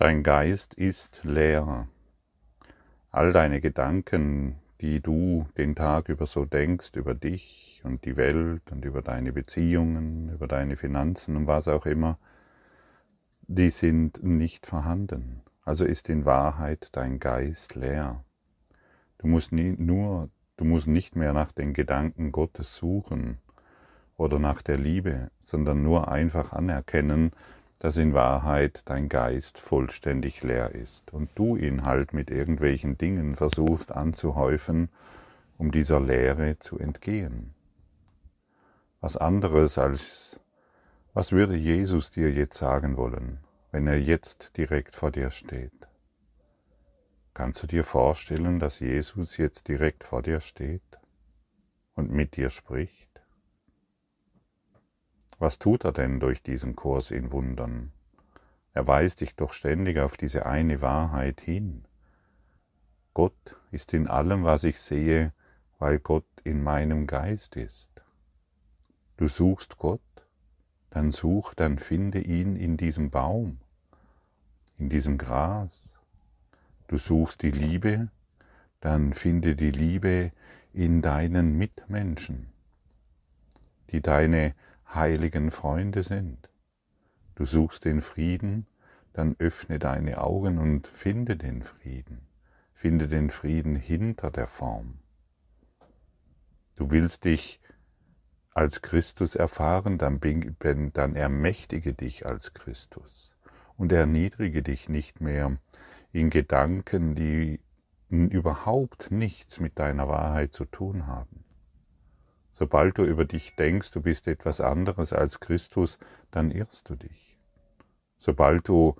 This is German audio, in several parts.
Dein Geist ist leer. All deine Gedanken, die du den Tag über so denkst, über dich und die Welt und über deine Beziehungen, über deine Finanzen und was auch immer, die sind nicht vorhanden. Also ist in Wahrheit dein Geist leer. Du musst nie, nur, du musst nicht mehr nach den Gedanken Gottes suchen oder nach der Liebe, sondern nur einfach anerkennen, dass in Wahrheit dein Geist vollständig leer ist und du ihn halt mit irgendwelchen Dingen versuchst anzuhäufen, um dieser Leere zu entgehen. Was anderes als, was würde Jesus dir jetzt sagen wollen, wenn er jetzt direkt vor dir steht? Kannst du dir vorstellen, dass Jesus jetzt direkt vor dir steht und mit dir spricht? Was tut er denn durch diesen Kurs in Wundern? Er weist dich doch ständig auf diese eine Wahrheit hin. Gott ist in allem, was ich sehe, weil Gott in meinem Geist ist. Du suchst Gott, dann such, dann finde ihn in diesem Baum, in diesem Gras. Du suchst die Liebe, dann finde die Liebe in deinen Mitmenschen, die deine heiligen Freunde sind. Du suchst den Frieden, dann öffne deine Augen und finde den Frieden. Finde den Frieden hinter der Form. Du willst dich als Christus erfahren, dann, dann ermächtige dich als Christus und erniedrige dich nicht mehr in Gedanken, die überhaupt nichts mit deiner Wahrheit zu tun haben. Sobald du über dich denkst, du bist etwas anderes als Christus, dann irrst du dich. Sobald du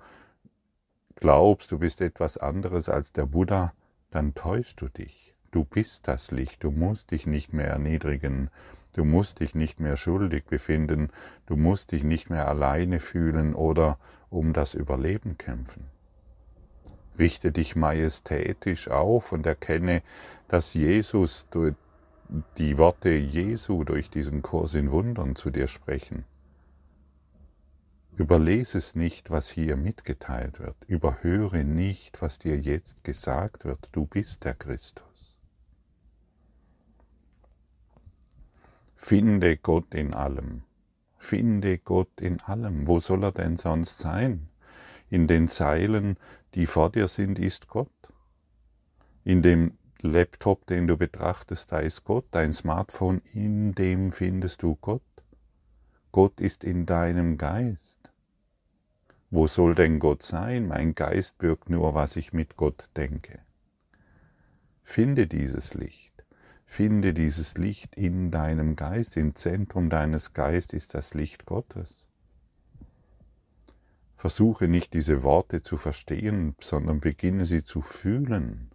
glaubst, du bist etwas anderes als der Buddha, dann täuschst du dich. Du bist das Licht, du musst dich nicht mehr erniedrigen, du musst dich nicht mehr schuldig befinden, du musst dich nicht mehr alleine fühlen oder um das Überleben kämpfen. Richte dich majestätisch auf und erkenne, dass Jesus die Worte Jesu durch diesen Kurs in Wundern zu dir sprechen. Überlese es nicht, was hier mitgeteilt wird. Überhöre nicht, was dir jetzt gesagt wird. Du bist der Christus. Finde Gott in allem. Finde Gott in allem. Wo soll er denn sonst sein? In den Zeilen, die vor dir sind, ist Gott. In dem Laptop, den du betrachtest, da ist Gott, dein Smartphone, in dem findest du Gott. Gott ist in deinem Geist. Wo soll denn Gott sein? Mein Geist birgt nur, was ich mit Gott denke. Finde dieses Licht. Finde dieses Licht in deinem Geist. Im Zentrum deines Geistes ist das Licht Gottes. Versuche nicht diese Worte zu verstehen, sondern beginne sie zu fühlen.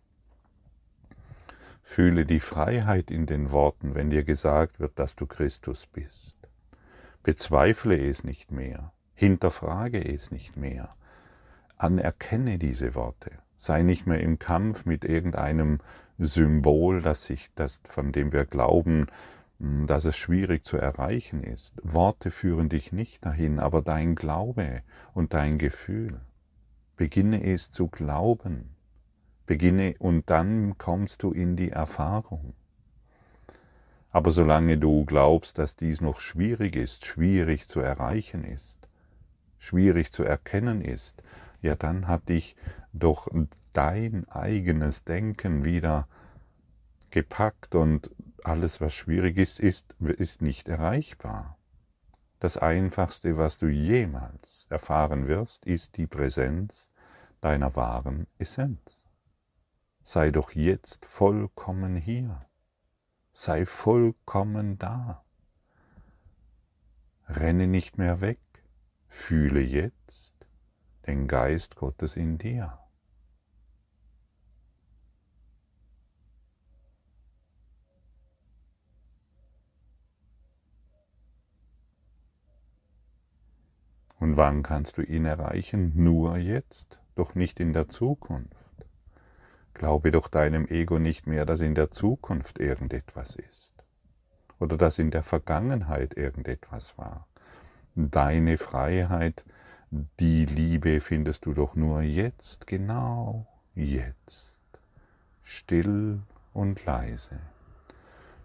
Fühle die Freiheit in den Worten, wenn dir gesagt wird, dass du Christus bist. Bezweifle es nicht mehr, hinterfrage es nicht mehr, anerkenne diese Worte, sei nicht mehr im Kampf mit irgendeinem Symbol, das sich, das, von dem wir glauben, hm, dass es schwierig zu erreichen ist. Worte führen dich nicht dahin, aber dein Glaube und dein Gefühl. Beginne es zu glauben Beginne und dann kommst du in die Erfahrung. Aber solange du glaubst, dass dies noch schwierig ist, schwierig zu erreichen ist, schwierig zu erkennen ist, ja dann hat dich doch dein eigenes Denken wieder gepackt und alles, was schwierig ist, ist, ist nicht erreichbar. Das Einfachste, was du jemals erfahren wirst, ist die Präsenz deiner wahren Essenz sei doch jetzt vollkommen hier, sei vollkommen da. Renne nicht mehr weg, fühle jetzt den Geist Gottes in dir. Und wann kannst du ihn erreichen? Nur jetzt, doch nicht in der Zukunft. Glaube doch deinem Ego nicht mehr, dass in der Zukunft irgendetwas ist oder dass in der Vergangenheit irgendetwas war. Deine Freiheit, die Liebe findest du doch nur jetzt, genau jetzt, still und leise.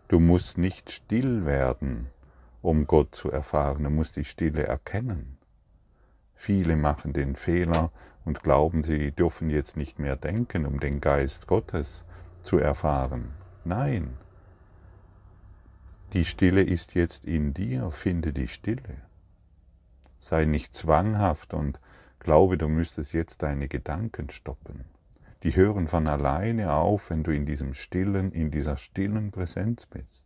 Du musst nicht still werden, um Gott zu erfahren, du musst die Stille erkennen. Viele machen den Fehler und glauben, sie dürfen jetzt nicht mehr denken, um den Geist Gottes zu erfahren. Nein, die Stille ist jetzt in dir, finde die Stille. Sei nicht zwanghaft und glaube, du müsstest jetzt deine Gedanken stoppen. Die hören von alleine auf, wenn du in diesem stillen, in dieser stillen Präsenz bist.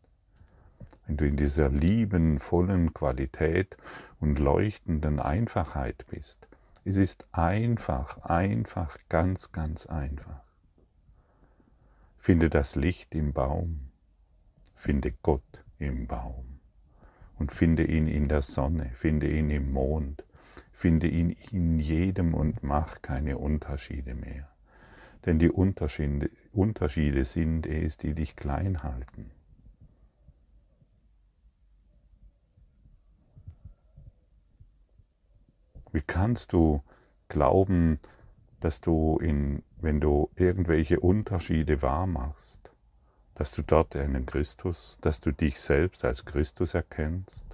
Wenn du in dieser liebenvollen Qualität und leuchtenden Einfachheit bist. Es ist einfach, einfach, ganz, ganz einfach. Finde das Licht im Baum, finde Gott im Baum und finde ihn in der Sonne, finde ihn im Mond, finde ihn in jedem und mach keine Unterschiede mehr. Denn die Unterschiede, Unterschiede sind es, die dich klein halten. Wie kannst du glauben, dass du, in, wenn du irgendwelche Unterschiede wahrmachst, dass du dort einen Christus, dass du dich selbst als Christus erkennst?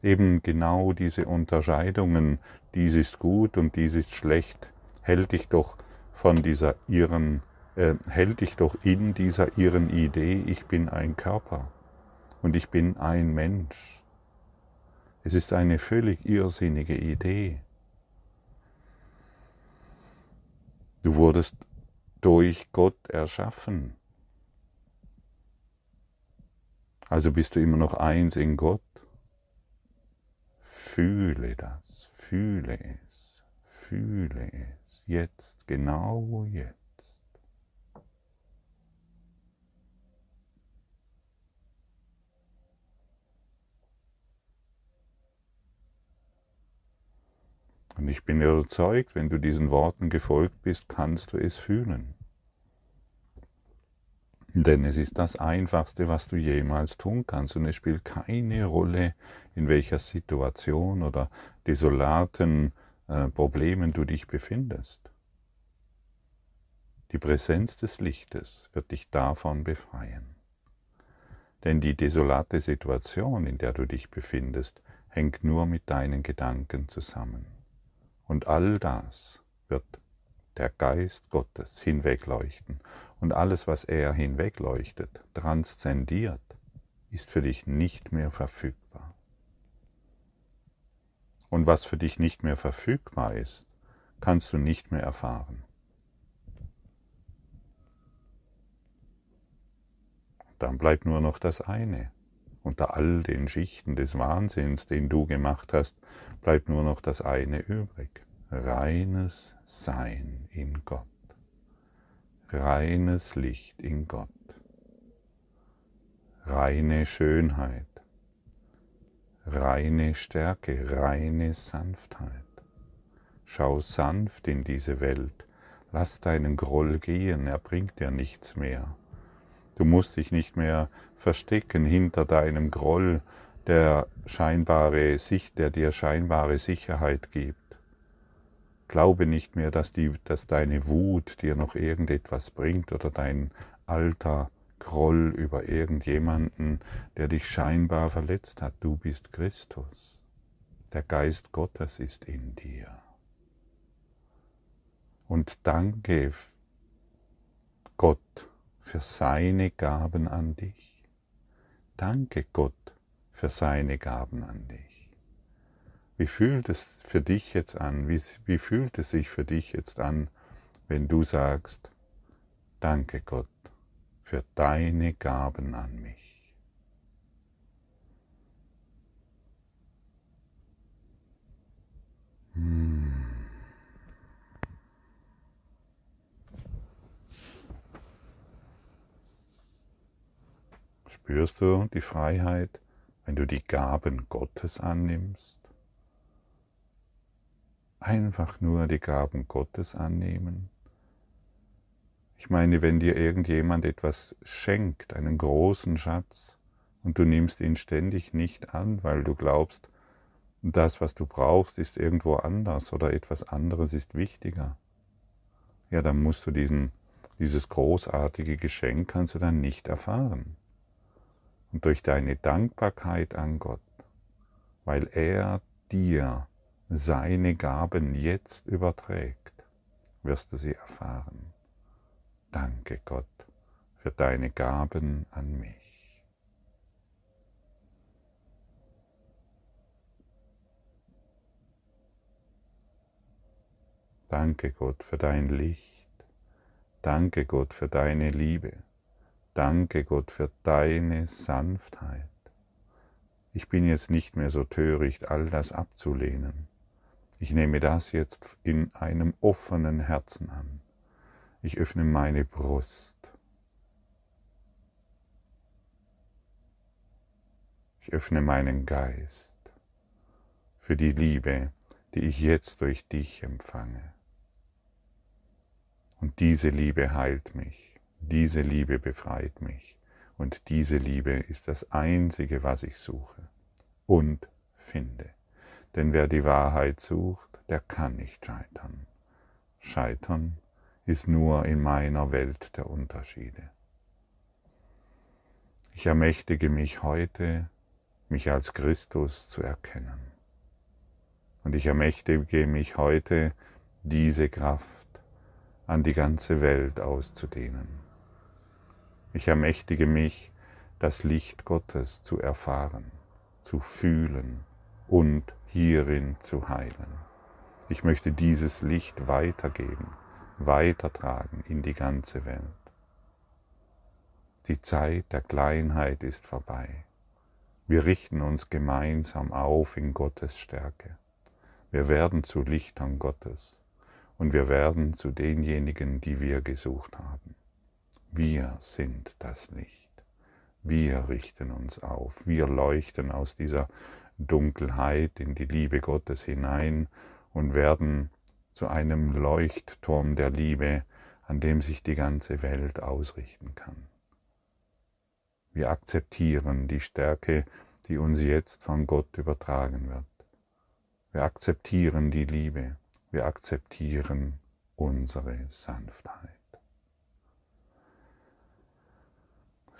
Eben genau diese Unterscheidungen, dies ist gut und dies ist schlecht, hält dich doch von dieser irren, äh, hält dich doch in dieser irren Idee, ich bin ein Körper und ich bin ein Mensch. Es ist eine völlig irrsinnige Idee. Du wurdest durch Gott erschaffen. Also bist du immer noch eins in Gott. Fühle das, fühle es, fühle es, jetzt, genau jetzt. Und ich bin überzeugt, wenn du diesen Worten gefolgt bist, kannst du es fühlen. Denn es ist das Einfachste, was du jemals tun kannst. Und es spielt keine Rolle, in welcher Situation oder desolaten äh, Problemen du dich befindest. Die Präsenz des Lichtes wird dich davon befreien. Denn die desolate Situation, in der du dich befindest, hängt nur mit deinen Gedanken zusammen. Und all das wird der Geist Gottes hinwegleuchten. Und alles, was er hinwegleuchtet, transzendiert, ist für dich nicht mehr verfügbar. Und was für dich nicht mehr verfügbar ist, kannst du nicht mehr erfahren. Dann bleibt nur noch das eine. Unter all den Schichten des Wahnsinns, den du gemacht hast, bleibt nur noch das eine übrig. Reines Sein in Gott. Reines Licht in Gott. Reine Schönheit. Reine Stärke, reine Sanftheit. Schau sanft in diese Welt. Lass deinen Groll gehen, er bringt dir nichts mehr. Du musst dich nicht mehr verstecken hinter deinem Groll, der scheinbare Sicht, der dir scheinbare Sicherheit gibt. Glaube nicht mehr, dass, die, dass deine Wut dir noch irgendetwas bringt oder dein alter Groll über irgendjemanden, der dich scheinbar verletzt hat. Du bist Christus. Der Geist Gottes ist in dir. Und danke Gott für seine Gaben an dich. Danke Gott für seine Gaben an dich. Wie fühlt es für dich jetzt an? Wie, wie fühlt es sich für dich jetzt an, wenn du sagst, danke Gott für deine Gaben an mich? Hm. Spürst du die Freiheit, wenn du die Gaben Gottes annimmst? Einfach nur die Gaben Gottes annehmen. Ich meine, wenn dir irgendjemand etwas schenkt, einen großen Schatz, und du nimmst ihn ständig nicht an, weil du glaubst, das, was du brauchst, ist irgendwo anders oder etwas anderes ist wichtiger. Ja, dann musst du diesen, dieses großartige Geschenk kannst du dann nicht erfahren. Und durch deine Dankbarkeit an Gott, weil er dir seine Gaben jetzt überträgt, wirst du sie erfahren. Danke Gott für deine Gaben an mich. Danke Gott für dein Licht. Danke Gott für deine Liebe. Danke Gott für deine Sanftheit. Ich bin jetzt nicht mehr so töricht, all das abzulehnen. Ich nehme das jetzt in einem offenen Herzen an. Ich öffne meine Brust. Ich öffne meinen Geist für die Liebe, die ich jetzt durch dich empfange. Und diese Liebe heilt mich, diese Liebe befreit mich und diese Liebe ist das Einzige, was ich suche und finde. Denn wer die Wahrheit sucht, der kann nicht scheitern. Scheitern ist nur in meiner Welt der Unterschiede. Ich ermächtige mich heute, mich als Christus zu erkennen. Und ich ermächtige mich heute, diese Kraft an die ganze Welt auszudehnen. Ich ermächtige mich, das Licht Gottes zu erfahren, zu fühlen und hierin zu heilen. Ich möchte dieses Licht weitergeben, weitertragen in die ganze Welt. Die Zeit der Kleinheit ist vorbei. Wir richten uns gemeinsam auf in Gottes Stärke. Wir werden zu Lichtern Gottes und wir werden zu denjenigen, die wir gesucht haben. Wir sind das Licht. Wir richten uns auf. Wir leuchten aus dieser Dunkelheit in die Liebe Gottes hinein und werden zu einem Leuchtturm der Liebe, an dem sich die ganze Welt ausrichten kann. Wir akzeptieren die Stärke, die uns jetzt von Gott übertragen wird. Wir akzeptieren die Liebe, wir akzeptieren unsere Sanftheit.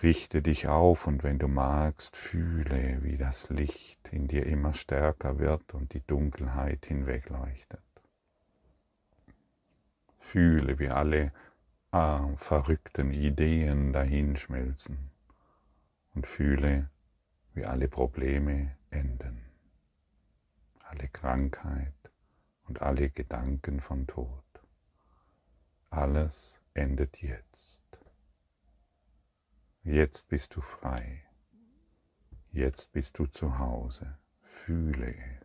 Richte dich auf und wenn du magst, fühle, wie das Licht in dir immer stärker wird und die Dunkelheit hinwegleuchtet. Fühle, wie alle äh, verrückten Ideen dahinschmelzen und fühle, wie alle Probleme enden, alle Krankheit, und alle Gedanken von Tod. Alles endet jetzt. Jetzt bist du frei. Jetzt bist du zu Hause. Fühle es.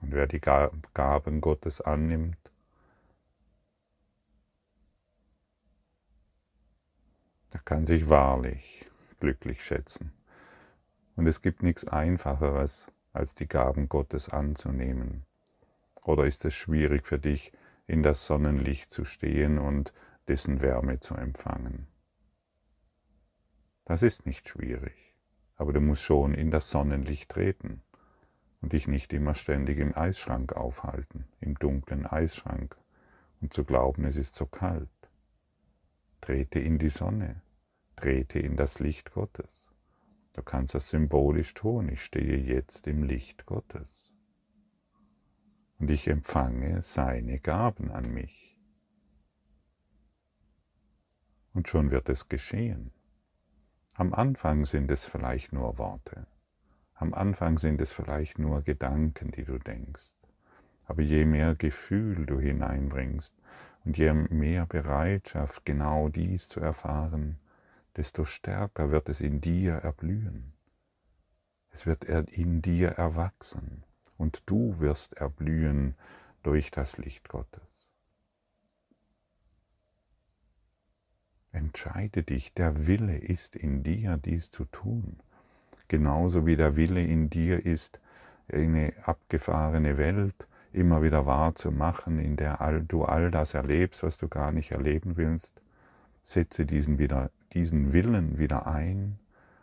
Und wer die Gaben Gottes annimmt, Er kann sich wahrlich glücklich schätzen. Und es gibt nichts Einfacheres, als die Gaben Gottes anzunehmen. Oder ist es schwierig für dich, in das Sonnenlicht zu stehen und dessen Wärme zu empfangen? Das ist nicht schwierig, aber du musst schon in das Sonnenlicht treten und dich nicht immer ständig im Eisschrank aufhalten, im dunklen Eisschrank und zu glauben, es ist so kalt. Trete in die Sonne, trete in das Licht Gottes. Du kannst das symbolisch tun. Ich stehe jetzt im Licht Gottes. Und ich empfange seine Gaben an mich. Und schon wird es geschehen. Am Anfang sind es vielleicht nur Worte. Am Anfang sind es vielleicht nur Gedanken, die du denkst. Aber je mehr Gefühl du hineinbringst und je mehr Bereitschaft, genau dies zu erfahren, desto stärker wird es in dir erblühen. Es wird in dir erwachsen und du wirst erblühen durch das Licht Gottes. Entscheide dich, der Wille ist in dir, dies zu tun, genauso wie der Wille in dir ist, eine abgefahrene Welt immer wieder wahr zu machen, in der du all das erlebst, was du gar nicht erleben willst. Setze diesen, wieder, diesen Willen wieder ein,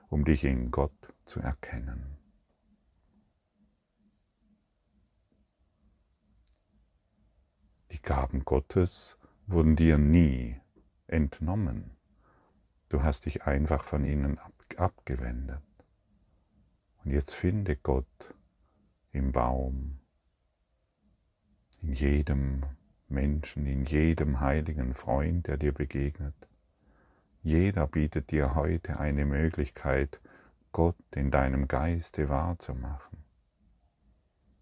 um dich in Gott zu erkennen. Die Gaben Gottes wurden dir nie entnommen. Du hast dich einfach von ihnen ab, abgewendet. Und jetzt finde Gott im Baum, in jedem Menschen, in jedem heiligen Freund, der dir begegnet. Jeder bietet dir heute eine Möglichkeit, Gott in deinem Geiste wahrzumachen,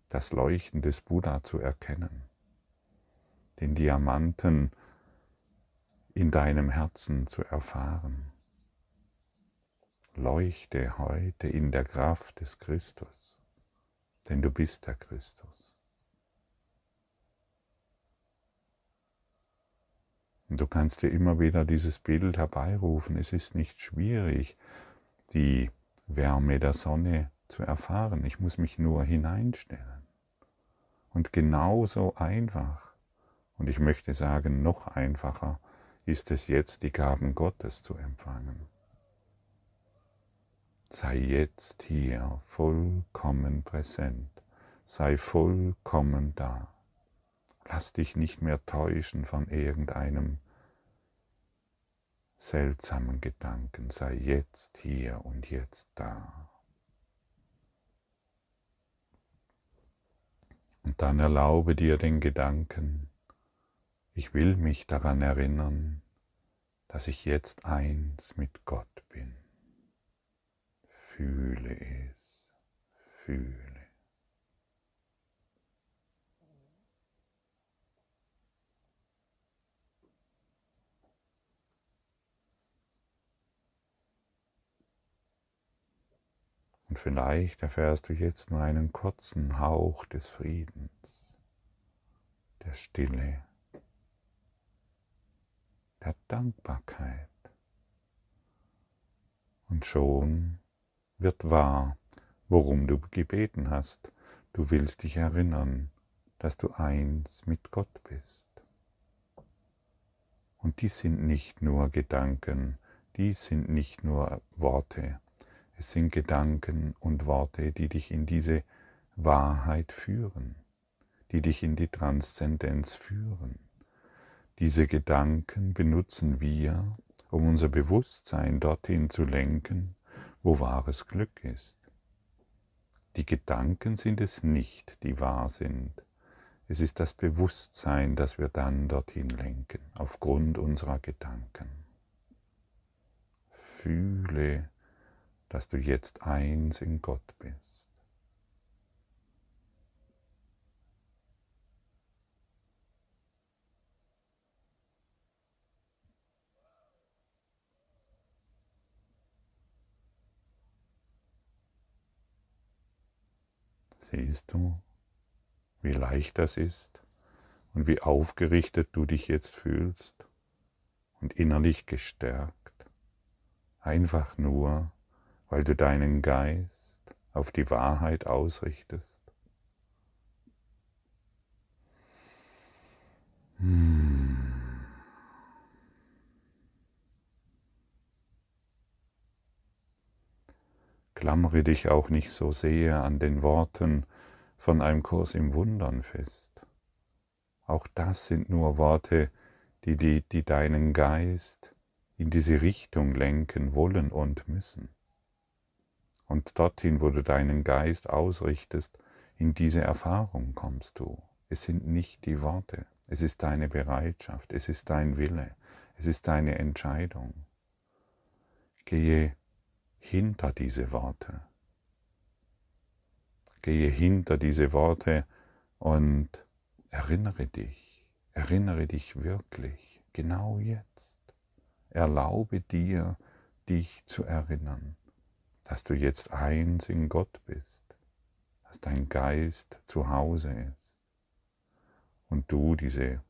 das Leuchten des Buddha zu erkennen, den Diamanten in deinem Herzen zu erfahren. Leuchte heute in der Kraft des Christus, denn du bist der Christus. Du kannst dir immer wieder dieses Bild herbeirufen. Es ist nicht schwierig, die Wärme der Sonne zu erfahren. Ich muss mich nur hineinstellen. Und genauso einfach, und ich möchte sagen noch einfacher, ist es jetzt, die Gaben Gottes zu empfangen. Sei jetzt hier vollkommen präsent, sei vollkommen da. Lass dich nicht mehr täuschen von irgendeinem seltsamen Gedanken, sei jetzt hier und jetzt da. Und dann erlaube dir den Gedanken, ich will mich daran erinnern, dass ich jetzt eins mit Gott bin. Fühle es, fühle. Und vielleicht erfährst du jetzt nur einen kurzen Hauch des Friedens, der Stille der Dankbarkeit. Und schon wird wahr, worum du gebeten hast. Du willst dich erinnern, dass du eins mit Gott bist. Und dies sind nicht nur Gedanken, dies sind nicht nur Worte, es sind Gedanken und Worte, die dich in diese Wahrheit führen, die dich in die Transzendenz führen. Diese Gedanken benutzen wir, um unser Bewusstsein dorthin zu lenken, wo wahres Glück ist. Die Gedanken sind es nicht, die wahr sind. Es ist das Bewusstsein, das wir dann dorthin lenken, aufgrund unserer Gedanken. Fühle, dass du jetzt eins in Gott bist. Siehst du, wie leicht das ist und wie aufgerichtet du dich jetzt fühlst und innerlich gestärkt, einfach nur, weil du deinen Geist auf die Wahrheit ausrichtest. Hmm. Klammere dich auch nicht so sehr an den Worten von einem Kurs im Wundern fest. Auch das sind nur Worte, die, die, die deinen Geist in diese Richtung lenken wollen und müssen. Und dorthin, wo du deinen Geist ausrichtest, in diese Erfahrung kommst du. Es sind nicht die Worte, es ist deine Bereitschaft, es ist dein Wille, es ist deine Entscheidung. Gehe hinter diese Worte. Gehe hinter diese Worte und erinnere dich, erinnere dich wirklich, genau jetzt. Erlaube dir, dich zu erinnern, dass du jetzt eins in Gott bist, dass dein Geist zu Hause ist und du diese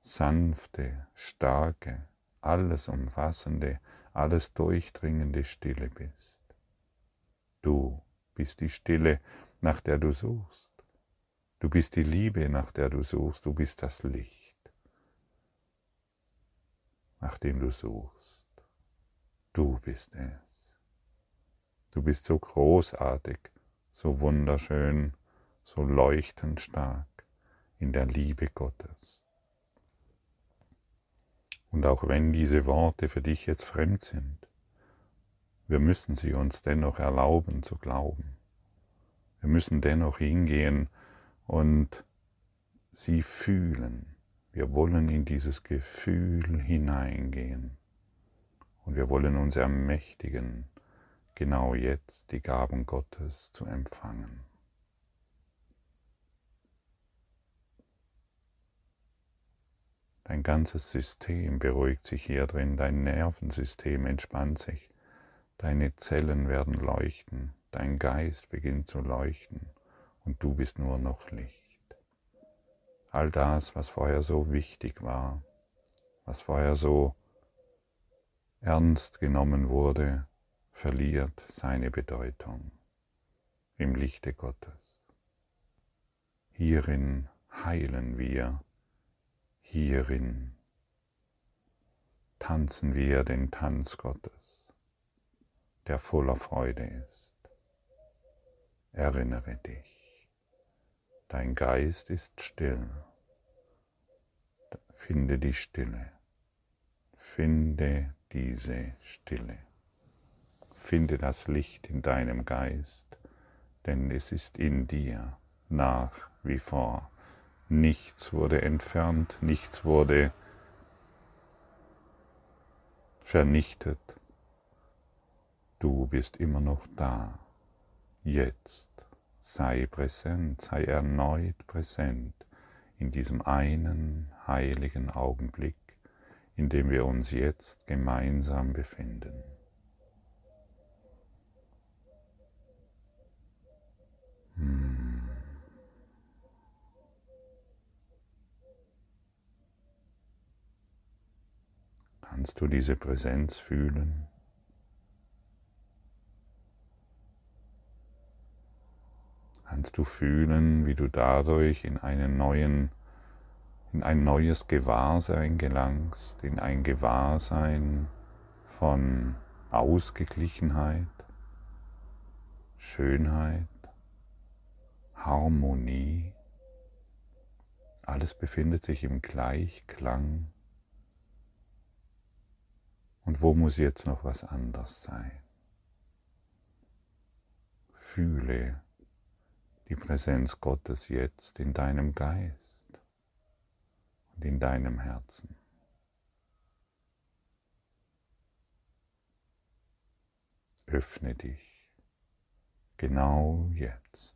sanfte, starke, alles umfassende alles durchdringende Stille bist. Du bist die Stille, nach der du suchst. Du bist die Liebe, nach der du suchst. Du bist das Licht, nach dem du suchst. Du bist es. Du bist so großartig, so wunderschön, so leuchtend stark in der Liebe Gottes. Und auch wenn diese Worte für dich jetzt fremd sind, wir müssen sie uns dennoch erlauben zu glauben. Wir müssen dennoch hingehen und sie fühlen. Wir wollen in dieses Gefühl hineingehen und wir wollen uns ermächtigen, genau jetzt die Gaben Gottes zu empfangen. Dein ganzes System beruhigt sich hier drin, dein Nervensystem entspannt sich, deine Zellen werden leuchten, dein Geist beginnt zu leuchten und du bist nur noch Licht. All das, was vorher so wichtig war, was vorher so ernst genommen wurde, verliert seine Bedeutung im Lichte Gottes. Hierin heilen wir, hierin tanzen wir den Tanz Gottes, der voller Freude ist. Erinnere dich, dein Geist ist still. Finde die Stille. Finde diese Stille. Finde das Licht in deinem Geist, denn es ist in dir nach wie vor. Nichts wurde entfernt, nichts wurde vernichtet. Du bist immer noch da. Jetzt sei präsent, sei erneut präsent in diesem einen heiligen Augenblick, in dem wir uns jetzt gemeinsam befinden. Kannst du diese Präsenz fühlen? Kannst du fühlen, wie du dadurch in einen neuen in ein neues Gewahrsein gelangst, in ein Gewahrsein von Ausgeglichenheit, Schönheit, Harmonie. Alles befindet sich im Gleichklang. Und wo muss jetzt noch was anders sein? Fühle die Präsenz Gottes jetzt in deinem Geist und in deinem Herzen. Öffne dich genau jetzt.